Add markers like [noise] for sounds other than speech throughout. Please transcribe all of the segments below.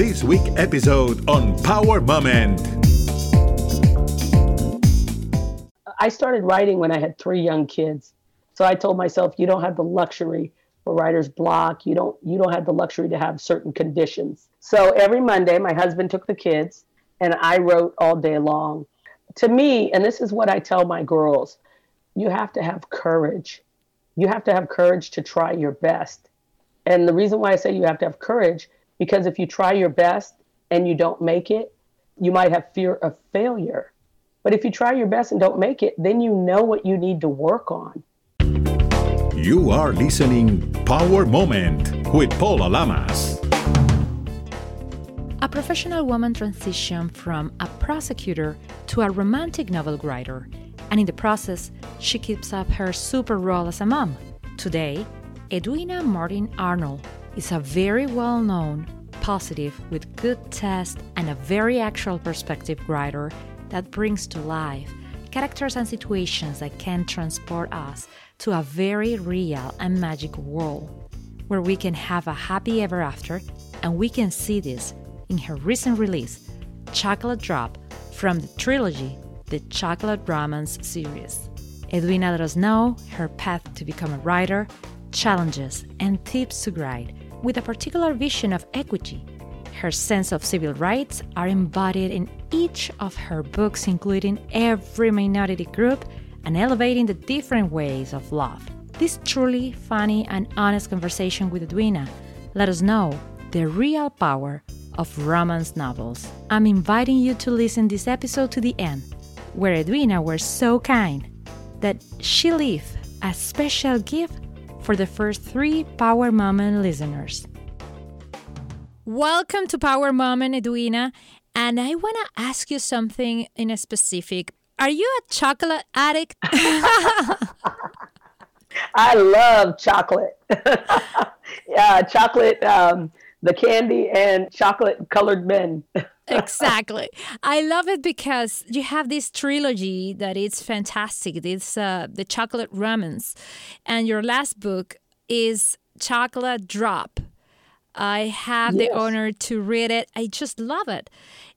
this week episode on Power Moment. I started writing when I had three young kids. So I told myself, you don't have the luxury for writer's block. You don't you don't have the luxury to have certain conditions. So every Monday, my husband took the kids, and I wrote all day long. To me, and this is what I tell my girls, you have to have courage. You have to have courage to try your best. And the reason why I say you have to have courage, because if you try your best and you don't make it, you might have fear of failure. But if you try your best and don't make it, then you know what you need to work on. You are listening Power Moment with Paula Lamas. A professional woman transitioned from a prosecutor to a romantic novel writer, and in the process, she keeps up her super role as a mom. Today, Edwina Martin Arnold is a very well known, positive, with good taste, and a very actual perspective writer that brings to life characters and situations that can transport us to a very real and magic world where we can have a happy ever after, and we can see this in her recent release, Chocolate Drop, from the trilogy, the Chocolate Romance series. Edwina let us know her path to become a writer, challenges, and tips to write with a particular vision of equity. Her sense of civil rights are embodied in each of her books, including every minority group and elevating the different ways of love. This truly funny and honest conversation with Edwina let us know the real power of romance novels. I'm inviting you to listen this episode to the end, where Edwina was so kind that she left a special gift for the first three Power Moment listeners. Welcome to Power Moment, Edwina. And I want to ask you something in a specific. Are you a chocolate addict? [laughs] I love chocolate. [laughs] yeah, chocolate, um, the candy, and chocolate colored men. [laughs] exactly. I love it because you have this trilogy that is fantastic. It's uh, the chocolate romance, and your last book is Chocolate Drop. I have yes. the honor to read it. I just love it.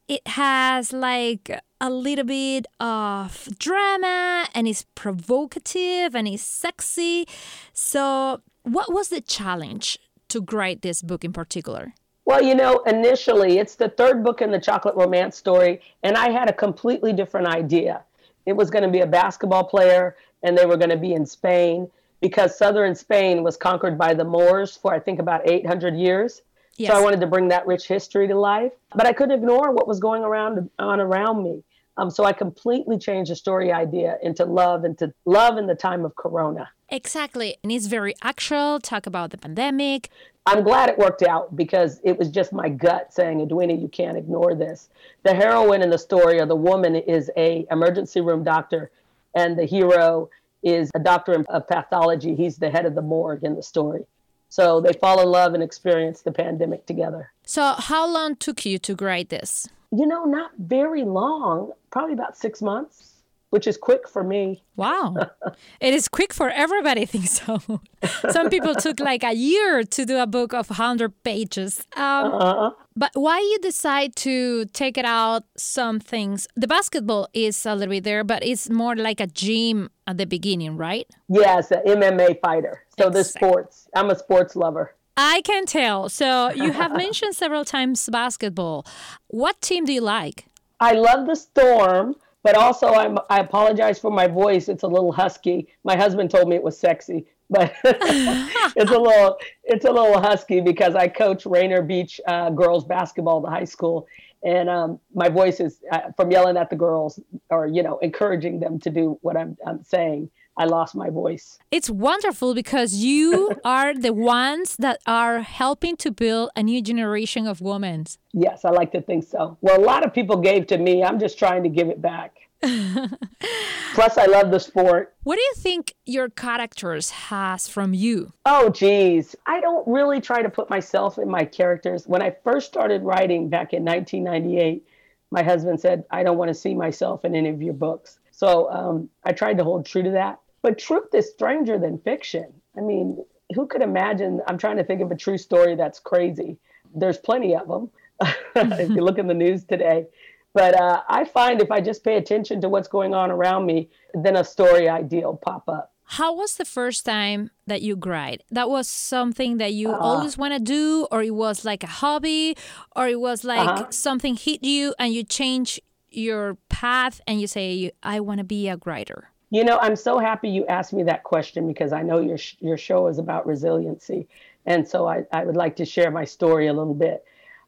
It has like a little bit of drama and it's provocative and it's sexy. So, what was the challenge to write this book in particular? Well, you know, initially it's the third book in the chocolate romance story, and I had a completely different idea. It was going to be a basketball player, and they were going to be in Spain because southern Spain was conquered by the Moors for, I think, about 800 years. Yes. So I wanted to bring that rich history to life, but I couldn't ignore what was going around on around me. Um, so I completely changed the story idea into love, into love in the time of Corona. Exactly, and it's very actual. Talk about the pandemic. I'm glad it worked out because it was just my gut saying, Edwina, you can't ignore this. The heroine in the story, or the woman, is a emergency room doctor, and the hero is a doctor of pathology. He's the head of the morgue in the story. So they fall in love and experience the pandemic together. So, how long took you to write this? You know, not very long, probably about six months which is quick for me. Wow. [laughs] it is quick for everybody, I think so. [laughs] Some people took like a year to do a book of 100 pages. Um, uh-huh. But why you decide to take it out some things? The basketball is a little bit there, but it's more like a gym at the beginning, right? Yes, an MMA fighter. So exactly. the sports. I'm a sports lover. I can tell. So you [laughs] have mentioned several times basketball. What team do you like? I love the Storm. But also, I'm, I apologize for my voice. It's a little husky. My husband told me it was sexy, but [laughs] it's a little it's a little husky because I coach Rainier Beach uh, girls basketball at the high school, and um, my voice is uh, from yelling at the girls or you know encouraging them to do what I'm, I'm saying. I lost my voice. It's wonderful because you [laughs] are the ones that are helping to build a new generation of women. Yes, I like to think so. Well, a lot of people gave to me. I'm just trying to give it back. [laughs] Plus, I love the sport. What do you think your characters has from you? Oh, geez. I don't really try to put myself in my characters. When I first started writing back in 1998, my husband said, I don't want to see myself in any of your books. So um, I tried to hold true to that. But truth is stranger than fiction. I mean, who could imagine? I'm trying to think of a true story that's crazy. There's plenty of them. [laughs] if you look in the news today. But uh, I find if I just pay attention to what's going on around me, then a story idea will pop up. How was the first time that you cried? That was something that you uh, always want to do, or it was like a hobby, or it was like uh-huh. something hit you and you change your path and you say, I want to be a writer? You know, I'm so happy you asked me that question because I know your your show is about resiliency, and so I, I would like to share my story a little bit.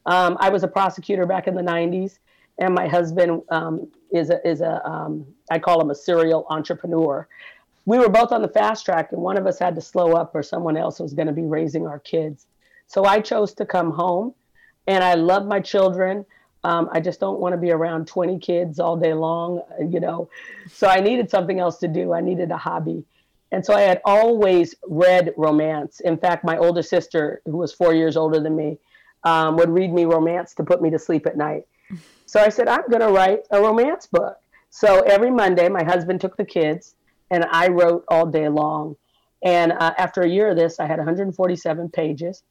Um, I was a prosecutor back in the '90s, and my husband um, is a is a um, I call him a serial entrepreneur. We were both on the fast track, and one of us had to slow up, or someone else was going to be raising our kids. So I chose to come home, and I love my children. Um, I just don't want to be around 20 kids all day long, you know. So I needed something else to do. I needed a hobby. And so I had always read romance. In fact, my older sister, who was four years older than me, um, would read me romance to put me to sleep at night. So I said, I'm going to write a romance book. So every Monday, my husband took the kids and I wrote all day long. And uh, after a year of this, I had 147 pages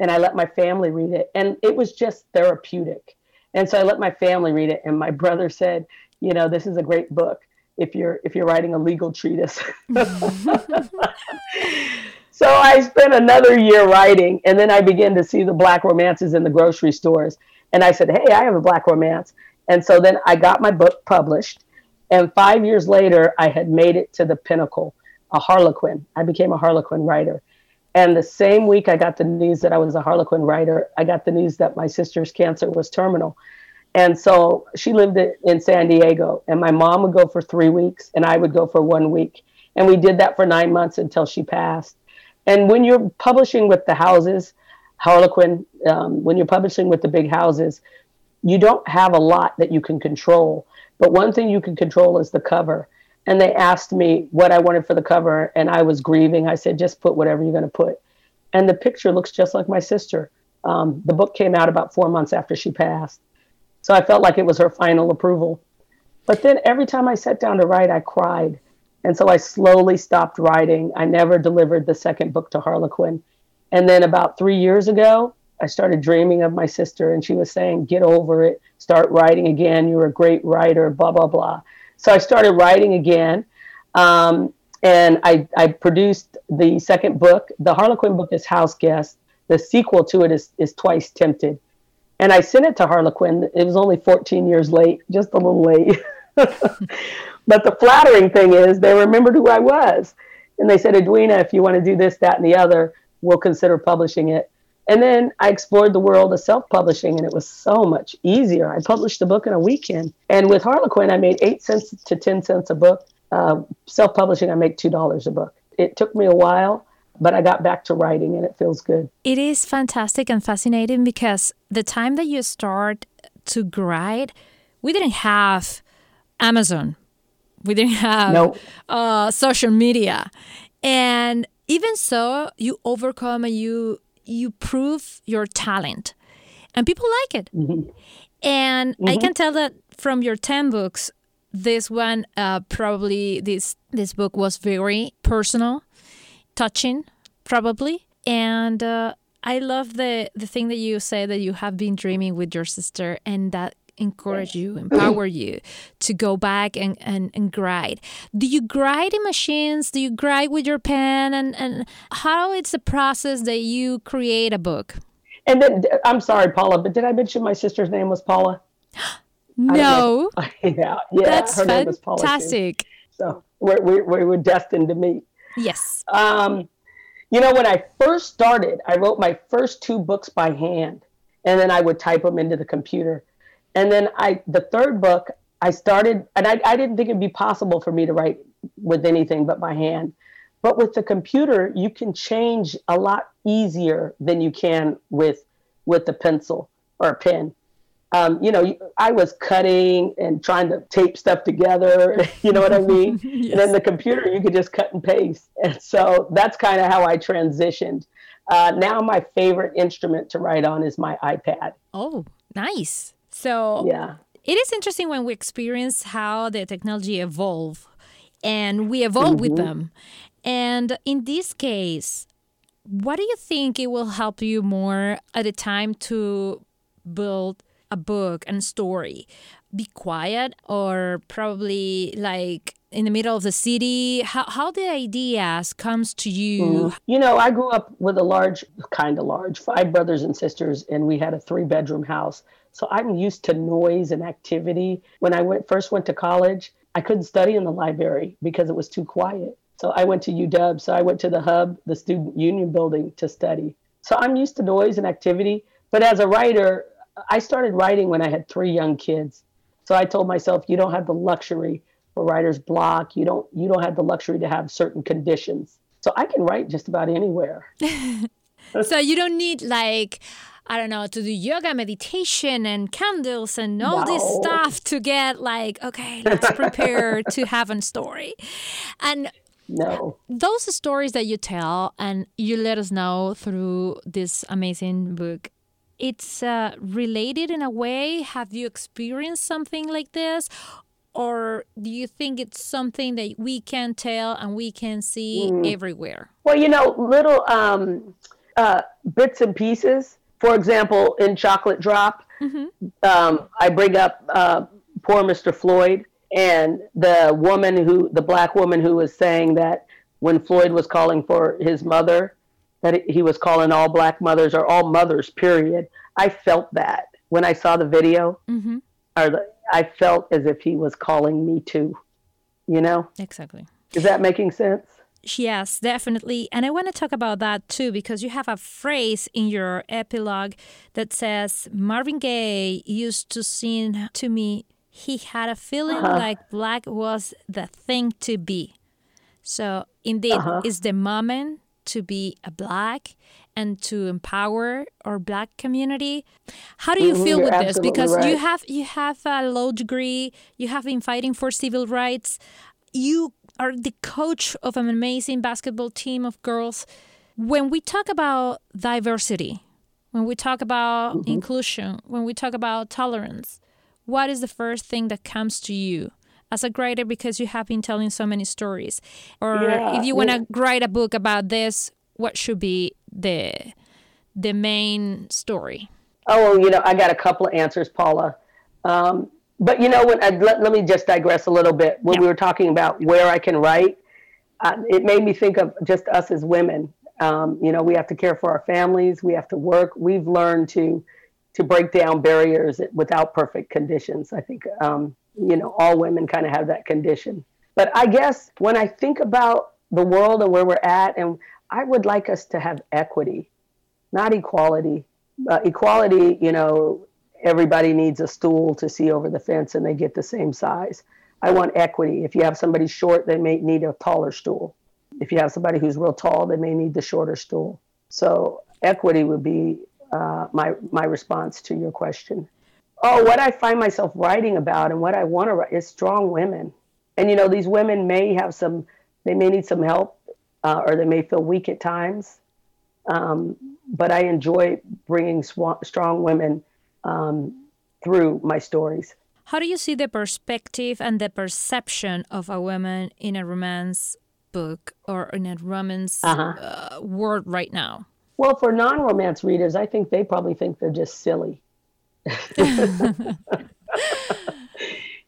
and I let my family read it. And it was just therapeutic and so I let my family read it, and my brother said, "You know, this is a great book if you're if you're writing a legal treatise." [laughs] so I spent another year writing, and then I began to see the black romances in the grocery stores, and I said, "Hey, I have a black romance." And so then I got my book published, and five years later, I had made it to the pinnacle, a Harlequin. I became a Harlequin writer. And the same week I got the news that I was a Harlequin writer, I got the news that my sister's cancer was terminal. And so she lived in San Diego, and my mom would go for three weeks, and I would go for one week. And we did that for nine months until she passed. And when you're publishing with the houses, Harlequin, um, when you're publishing with the big houses, you don't have a lot that you can control. But one thing you can control is the cover and they asked me what I wanted for the cover, and I was grieving. I said, just put whatever you're going to put. And the picture looks just like my sister. Um, the book came out about four months after she passed. So I felt like it was her final approval. But then every time I sat down to write, I cried. And so I slowly stopped writing. I never delivered the second book to Harlequin. And then about three years ago, I started dreaming of my sister, and she was saying, Get over it, start writing again. You're a great writer, blah, blah, blah. So I started writing again. Um, and I, I produced the second book. The Harlequin book is House Guest. The sequel to it is, is Twice Tempted. And I sent it to Harlequin. It was only 14 years late, just a little late. [laughs] but the flattering thing is they remembered who I was. And they said, Edwina, if you want to do this, that, and the other, we'll consider publishing it. And then I explored the world of self publishing, and it was so much easier. I published a book in a weekend. And with Harlequin, I made eight cents to 10 cents a book. Uh, self publishing, I make $2 a book. It took me a while, but I got back to writing, and it feels good. It is fantastic and fascinating because the time that you start to write, we didn't have Amazon, we didn't have nope. uh, social media. And even so, you overcome and you you prove your talent and people like it. Mm-hmm. And mm-hmm. I can tell that from your 10 books, this one uh, probably this this book was very personal, touching, probably. And uh, I love the the thing that you say that you have been dreaming with your sister, and that encourage you, empower you to go back and, and, and grind. Do you grind in machines? Do you grind with your pen? And, and how it's the process that you create a book? And then, I'm sorry, Paula, but did I mention my sister's name was Paula? [gasps] no. [laughs] yeah, yeah. That's her name was Paula fantastic. Too. So we're, we, we were destined to meet. Yes. Um, you know, when I first started, I wrote my first two books by hand, and then I would type them into the computer and then I the third book I started and I, I didn't think it'd be possible for me to write with anything but my hand. But with the computer, you can change a lot easier than you can with with the pencil or a pen. Um, you know, I was cutting and trying to tape stuff together. [laughs] You know what I mean? yes. [laughs] And then the computer, you could just cut and paste. And so that's kind of how I transitioned. Uh, now, my favorite instrument to write on is my iPad. Oh, nice. So yeah, it is interesting when we experience how the technology evolve and we evolve mm-hmm. with them. And in this case, what do you think it will help you more at a time to build a book and story? Be quiet or probably like in the middle of the city? How, how the ideas comes to you? Mm. You know, I grew up with a large, kind of large, five brothers and sisters, and we had a three bedroom house. So I'm used to noise and activity. When I went first went to college, I couldn't study in the library because it was too quiet. So I went to UW. So I went to the hub, the student union building to study. So I'm used to noise and activity. But as a writer, I started writing when I had three young kids. So I told myself, you don't have the luxury for writer's block. You don't you don't have the luxury to have certain conditions. So I can write just about anywhere. [laughs] so you don't need like I don't know, to do yoga meditation and candles and all this stuff to get like, okay, let's prepare [laughs] to have a story. And no. Those stories that you tell and you let us know through this amazing book, it's uh, related in a way. Have you experienced something like this? Or do you think it's something that we can tell and we can see mm. everywhere? Well, you know, little um, uh, bits and pieces for example, in Chocolate Drop, mm-hmm. um, I bring up uh, poor Mr. Floyd and the woman who, the black woman who was saying that when Floyd was calling for his mother, that he was calling all black mothers or all mothers, period. I felt that when I saw the video, mm-hmm. or the, I felt as if he was calling me too. You know? Exactly. Is that making sense? Yes, definitely. And I want to talk about that too because you have a phrase in your epilogue that says Marvin Gaye used to sing to me, he had a feeling uh-huh. like black was the thing to be. So, indeed, uh-huh. is the moment to be a black and to empower our black community. How do you mm-hmm, feel with this? Because right. you have you have a law degree, you have been fighting for civil rights. You are the coach of an amazing basketball team of girls. When we talk about diversity, when we talk about mm-hmm. inclusion, when we talk about tolerance, what is the first thing that comes to you as a writer because you have been telling so many stories? Or yeah, if you want to yeah. write a book about this, what should be the the main story? Oh, you know, I got a couple of answers, Paula. Um, but you know, when I, let, let me just digress a little bit. When yeah. we were talking about where I can write, uh, it made me think of just us as women. Um, you know, we have to care for our families. We have to work. We've learned to to break down barriers without perfect conditions. I think um, you know all women kind of have that condition. But I guess when I think about the world and where we're at, and I would like us to have equity, not equality. Uh, equality, you know, everybody needs a stool to see over the fence and they get the same size. I want equity. If you have somebody short, they may need a taller stool. If you have somebody who's real tall, they may need the shorter stool. So equity would be uh, my my response to your question. Oh, what I find myself writing about and what I want to write is strong women. And you know, these women may have some, they may need some help, uh, or they may feel weak at times. Um, but I enjoy bringing sw- strong women um, through my stories. How do you see the perspective and the perception of a woman in a romance book or in a romance uh-huh. uh, world right now? Well, for non romance readers, I think they probably think they're just silly. [laughs] [laughs]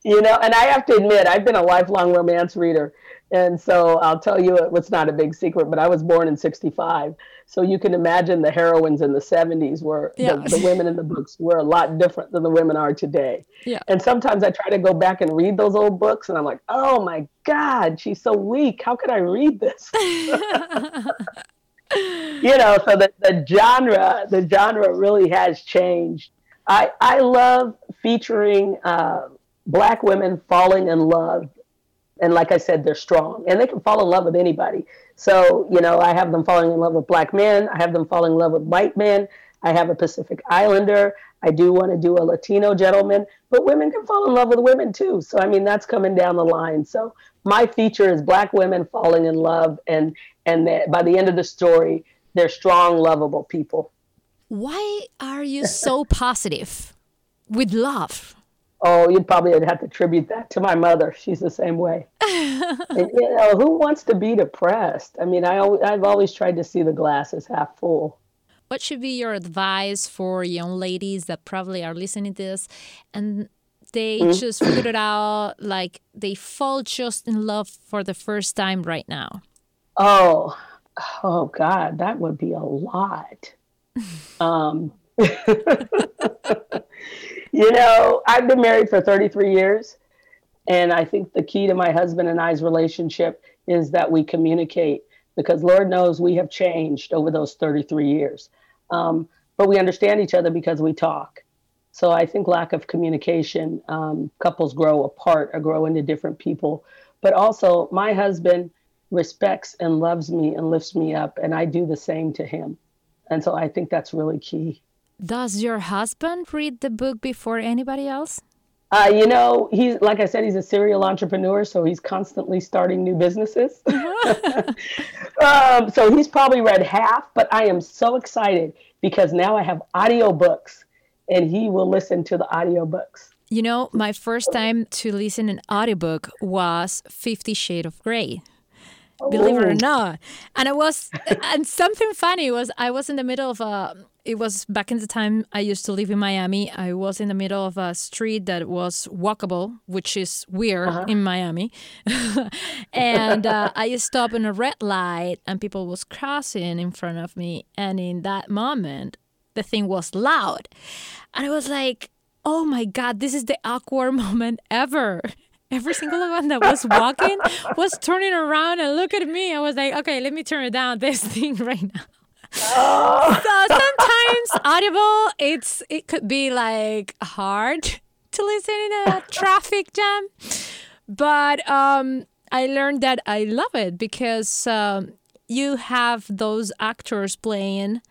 you know, and I have to admit, I've been a lifelong romance reader. And so I'll tell you, it's not a big secret, but I was born in 65. So you can imagine the heroines in the 70s were yeah. the, the, women in the books were a lot different than the women are today. Yeah. And sometimes I try to go back and read those old books and I'm like, oh my God, she's so weak. How could I read this? [laughs] you know, so the, the genre, the genre really has changed. I, I love featuring uh, black women falling in love and like I said, they're strong and they can fall in love with anybody. So, you know, I have them falling in love with black men. I have them falling in love with white men. I have a Pacific Islander. I do want to do a Latino gentleman, but women can fall in love with women too. So, I mean, that's coming down the line. So, my feature is black women falling in love, and and that by the end of the story, they're strong, lovable people. Why are you so [laughs] positive with love? Oh, you'd probably have to attribute that to my mother. She's the same way. [laughs] and, you know, who wants to be depressed? I mean, I always, I've always tried to see the glass as half full. what should be your advice for young ladies that probably are listening to this and they mm-hmm. just figured out like they fall just in love for the first time right now? Oh, oh God, that would be a lot. [laughs] um, [laughs] you know, I've been married for 33 years. And I think the key to my husband and I's relationship is that we communicate because Lord knows we have changed over those 33 years. Um, but we understand each other because we talk. So I think lack of communication, um, couples grow apart or grow into different people. But also, my husband respects and loves me and lifts me up, and I do the same to him. And so I think that's really key. Does your husband read the book before anybody else? Uh, you know, he's like I said, he's a serial entrepreneur, so he's constantly starting new businesses. [laughs] [laughs] um, so he's probably read half, but I am so excited because now I have audiobooks and he will listen to the audiobooks. You know, my first time to listen an audiobook was Fifty Shades of Grey believe it or oh. not. And I was, and something funny was I was in the middle of a, it was back in the time I used to live in Miami. I was in the middle of a street that was walkable, which is weird uh-huh. in Miami. [laughs] and uh, I stopped in a red light and people was crossing in front of me. And in that moment, the thing was loud. And I was like, oh my God, this is the awkward [laughs] moment ever every single one that was walking was turning around and look at me. I was like, okay, let me turn it down this [laughs] thing right now. Oh. so sometimes audible it's it could be like hard to listen in a traffic jam but um i learned that i love it because um, you have those actors playing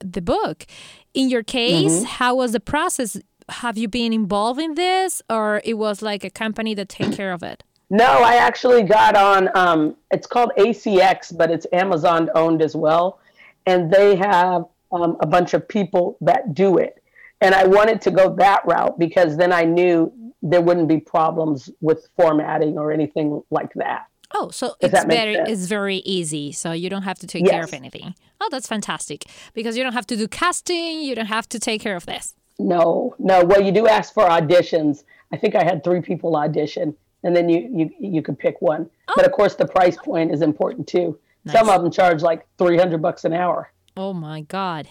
the book in your case mm-hmm. how was the process have you been involved in this or it was like a company that take care of it no i actually got on um, it's called acx but it's amazon owned as well and they have um, a bunch of people that do it and i wanted to go that route because then i knew there wouldn't be problems with formatting or anything like that Oh, so it's very sense. it's very easy. So you don't have to take yes. care of anything. Oh, that's fantastic. Because you don't have to do casting, you don't have to take care of this. No, no. Well, you do ask for auditions. I think I had three people audition, and then you you you could pick one. Oh. But of course, the price point is important too. Nice. Some of them charge like three hundred bucks an hour. Oh my god,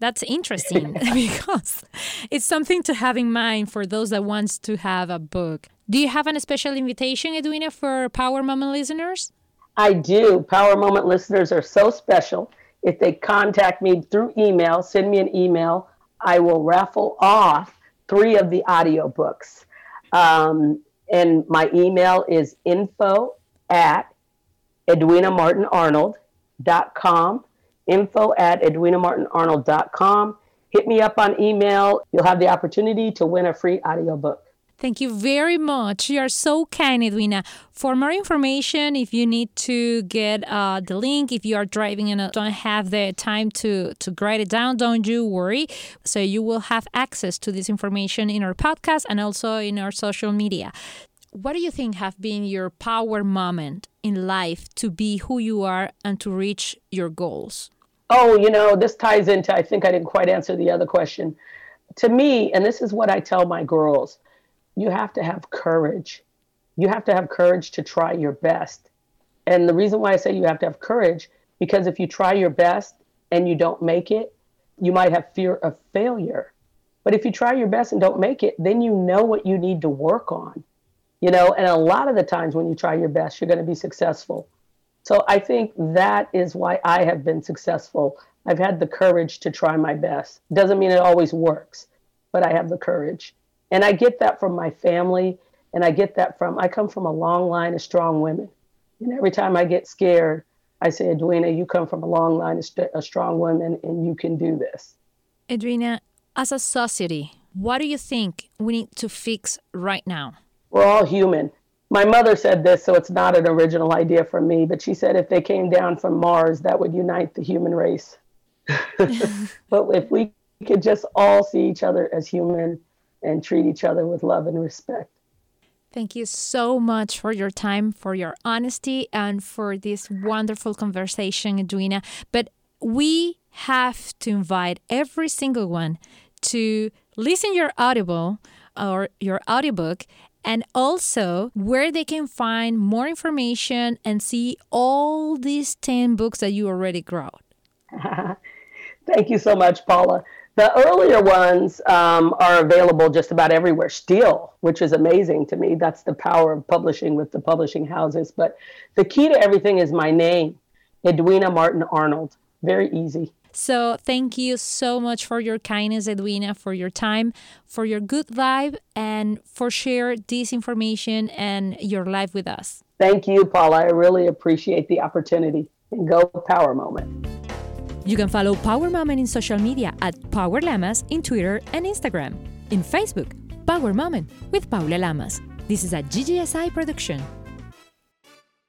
that's interesting [laughs] because it's something to have in mind for those that wants to have a book. Do you have a special invitation, Edwina, for Power Moment listeners? I do. Power Moment listeners are so special. If they contact me through email, send me an email I will raffle off three of the audiobooks. Um, and my email is info at edwinamartinarnold.com. Info at edwinamartinarnold.com. Hit me up on email. You'll have the opportunity to win a free audiobook. Thank you very much. You are so kind, Edwina. For more information, if you need to get uh, the link, if you are driving and don't have the time to, to write it down, don't you worry. So you will have access to this information in our podcast and also in our social media. What do you think have been your power moment in life to be who you are and to reach your goals? Oh, you know, this ties into, I think I didn't quite answer the other question. To me, and this is what I tell my girls you have to have courage. You have to have courage to try your best. And the reason why I say you have to have courage, because if you try your best and you don't make it, you might have fear of failure. But if you try your best and don't make it, then you know what you need to work on. You know, and a lot of the times when you try your best, you're going to be successful. So I think that is why I have been successful. I've had the courage to try my best. Doesn't mean it always works, but I have the courage. And I get that from my family. And I get that from, I come from a long line of strong women. And every time I get scared, I say, Edwina, you come from a long line of, st- strong women and you can do this. Edwina, as a society, what do you think we need to fix right now? We're all human. My mother said this, so it's not an original idea from me, but she said if they came down from Mars, that would unite the human race. [laughs] but if we could just all see each other as human and treat each other with love and respect. Thank you so much for your time, for your honesty, and for this wonderful conversation, Edwina. But we have to invite every single one to listen your audible or your audiobook and also where they can find more information and see all these 10 books that you already wrote. [laughs] Thank you so much, Paula. The earlier ones um, are available just about everywhere still, which is amazing to me. That's the power of publishing with the publishing houses. But the key to everything is my name, Edwina Martin Arnold. Very easy. So, thank you so much for your kindness, Edwina, for your time, for your good vibe, and for share this information and your life with us. Thank you, Paula. I really appreciate the opportunity. And go Power Moment. You can follow Power Moment in social media at Power Lamas in Twitter and Instagram. In Facebook, Power Moment with Paula Lamas. This is a GGSI production.